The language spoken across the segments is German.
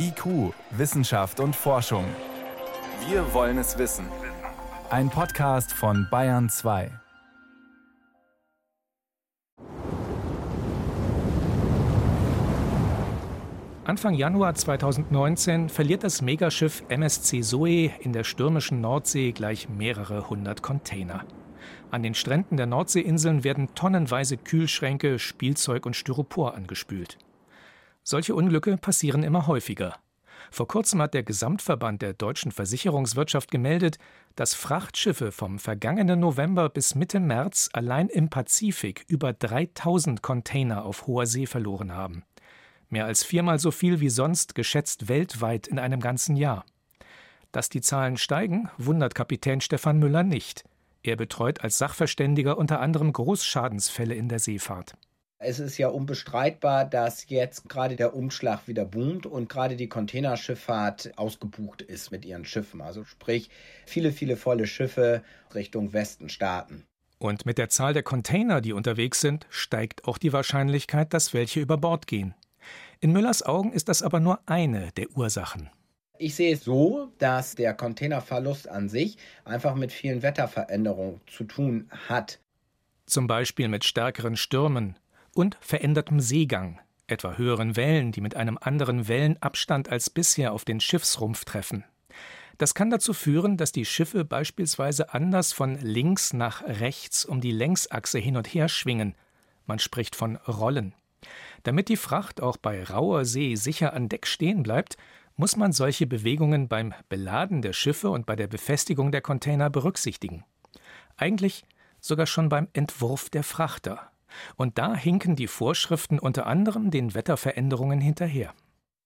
IQ, Wissenschaft und Forschung. Wir wollen es wissen. Ein Podcast von Bayern 2. Anfang Januar 2019 verliert das Megaschiff MSC Zoe in der stürmischen Nordsee gleich mehrere hundert Container. An den Stränden der Nordseeinseln werden tonnenweise Kühlschränke, Spielzeug und Styropor angespült. Solche Unglücke passieren immer häufiger. Vor kurzem hat der Gesamtverband der deutschen Versicherungswirtschaft gemeldet, dass Frachtschiffe vom vergangenen November bis Mitte März allein im Pazifik über 3000 Container auf hoher See verloren haben. Mehr als viermal so viel wie sonst geschätzt weltweit in einem ganzen Jahr. Dass die Zahlen steigen, wundert Kapitän Stefan Müller nicht. Er betreut als Sachverständiger unter anderem Großschadensfälle in der Seefahrt. Es ist ja unbestreitbar, dass jetzt gerade der Umschlag wieder boomt und gerade die Containerschifffahrt ausgebucht ist mit ihren Schiffen. Also sprich, viele, viele volle Schiffe Richtung Westen starten. Und mit der Zahl der Container, die unterwegs sind, steigt auch die Wahrscheinlichkeit, dass welche über Bord gehen. In Müllers Augen ist das aber nur eine der Ursachen. Ich sehe es so, dass der Containerverlust an sich einfach mit vielen Wetterveränderungen zu tun hat. Zum Beispiel mit stärkeren Stürmen, und verändertem Seegang, etwa höheren Wellen, die mit einem anderen Wellenabstand als bisher auf den Schiffsrumpf treffen. Das kann dazu führen, dass die Schiffe beispielsweise anders von links nach rechts um die Längsachse hin und her schwingen. Man spricht von Rollen. Damit die Fracht auch bei rauer See sicher an Deck stehen bleibt, muss man solche Bewegungen beim Beladen der Schiffe und bei der Befestigung der Container berücksichtigen. Eigentlich sogar schon beim Entwurf der Frachter. Und da hinken die Vorschriften unter anderem den Wetterveränderungen hinterher.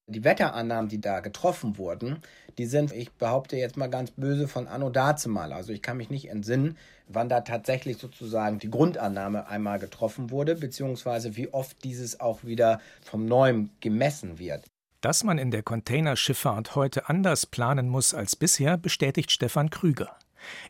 Die Wetterannahmen, die da getroffen wurden, die sind, ich behaupte jetzt mal ganz böse, von Anno dazumal. Also ich kann mich nicht entsinnen, wann da tatsächlich sozusagen die Grundannahme einmal getroffen wurde, beziehungsweise wie oft dieses auch wieder vom Neuem gemessen wird. Dass man in der Containerschifffahrt heute anders planen muss als bisher, bestätigt Stefan Krüger.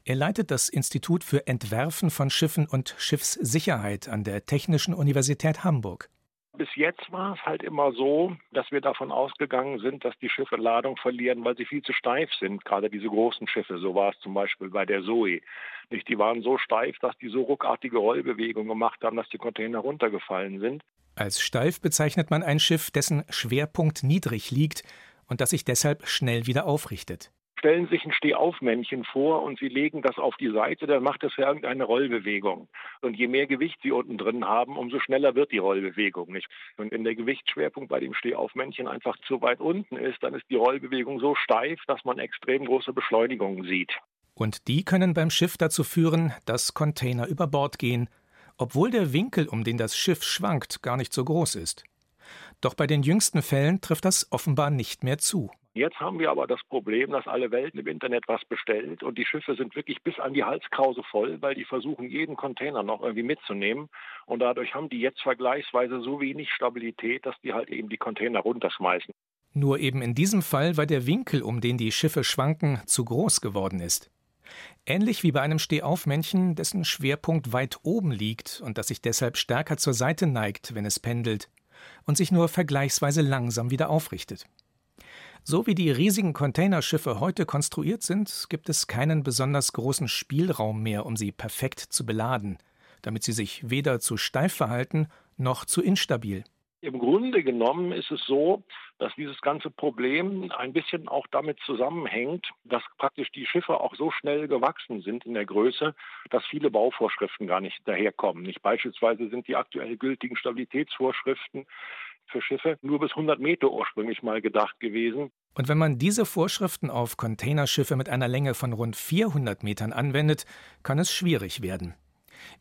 Er leitet das Institut für Entwerfen von Schiffen und Schiffssicherheit an der Technischen Universität Hamburg. Bis jetzt war es halt immer so, dass wir davon ausgegangen sind, dass die Schiffe Ladung verlieren, weil sie viel zu steif sind. Gerade diese großen Schiffe, so war es zum Beispiel bei der Zoe. Nicht, die waren so steif, dass die so ruckartige Rollbewegungen gemacht haben, dass die Container runtergefallen sind. Als steif bezeichnet man ein Schiff, dessen Schwerpunkt niedrig liegt und das sich deshalb schnell wieder aufrichtet stellen sich ein Stehaufmännchen vor und sie legen das auf die Seite, dann macht es ja irgendeine Rollbewegung. Und je mehr Gewicht sie unten drin haben, umso schneller wird die Rollbewegung. Nicht? Und wenn der Gewichtsschwerpunkt bei dem Stehaufmännchen einfach zu weit unten ist, dann ist die Rollbewegung so steif, dass man extrem große Beschleunigungen sieht. Und die können beim Schiff dazu führen, dass Container über Bord gehen, obwohl der Winkel, um den das Schiff schwankt, gar nicht so groß ist. Doch bei den jüngsten Fällen trifft das offenbar nicht mehr zu. Jetzt haben wir aber das Problem, dass alle Welt im Internet was bestellt und die Schiffe sind wirklich bis an die Halskrause voll, weil die versuchen, jeden Container noch irgendwie mitzunehmen. Und dadurch haben die jetzt vergleichsweise so wenig Stabilität, dass die halt eben die Container runterschmeißen. Nur eben in diesem Fall, weil der Winkel, um den die Schiffe schwanken, zu groß geworden ist. Ähnlich wie bei einem Stehaufmännchen, dessen Schwerpunkt weit oben liegt und das sich deshalb stärker zur Seite neigt, wenn es pendelt, und sich nur vergleichsweise langsam wieder aufrichtet. So wie die riesigen Containerschiffe heute konstruiert sind, gibt es keinen besonders großen Spielraum mehr, um sie perfekt zu beladen, damit sie sich weder zu steif verhalten noch zu instabil. Im Grunde genommen ist es so, dass dieses ganze Problem ein bisschen auch damit zusammenhängt, dass praktisch die Schiffe auch so schnell gewachsen sind in der Größe, dass viele Bauvorschriften gar nicht daherkommen. Nicht beispielsweise sind die aktuell gültigen Stabilitätsvorschriften für Schiffe nur bis 100 Meter ursprünglich mal gedacht gewesen. Und wenn man diese Vorschriften auf Containerschiffe mit einer Länge von rund 400 Metern anwendet, kann es schwierig werden.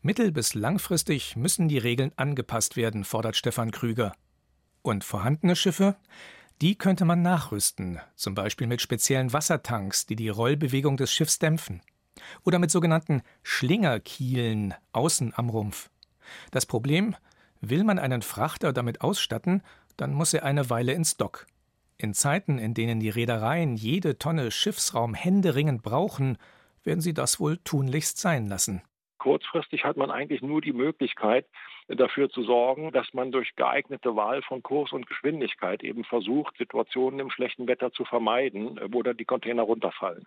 Mittel- bis langfristig müssen die Regeln angepasst werden, fordert Stefan Krüger. Und vorhandene Schiffe? Die könnte man nachrüsten, zum Beispiel mit speziellen Wassertanks, die die Rollbewegung des Schiffs dämpfen. Oder mit sogenannten Schlingerkielen außen am Rumpf. Das Problem, Will man einen Frachter damit ausstatten, dann muss er eine Weile ins Dock. In Zeiten, in denen die Reedereien jede Tonne Schiffsraum händeringend brauchen, werden sie das wohl tunlichst sein lassen. Kurzfristig hat man eigentlich nur die Möglichkeit, dafür zu sorgen, dass man durch geeignete Wahl von Kurs und Geschwindigkeit eben versucht, Situationen im schlechten Wetter zu vermeiden, wo dann die Container runterfallen.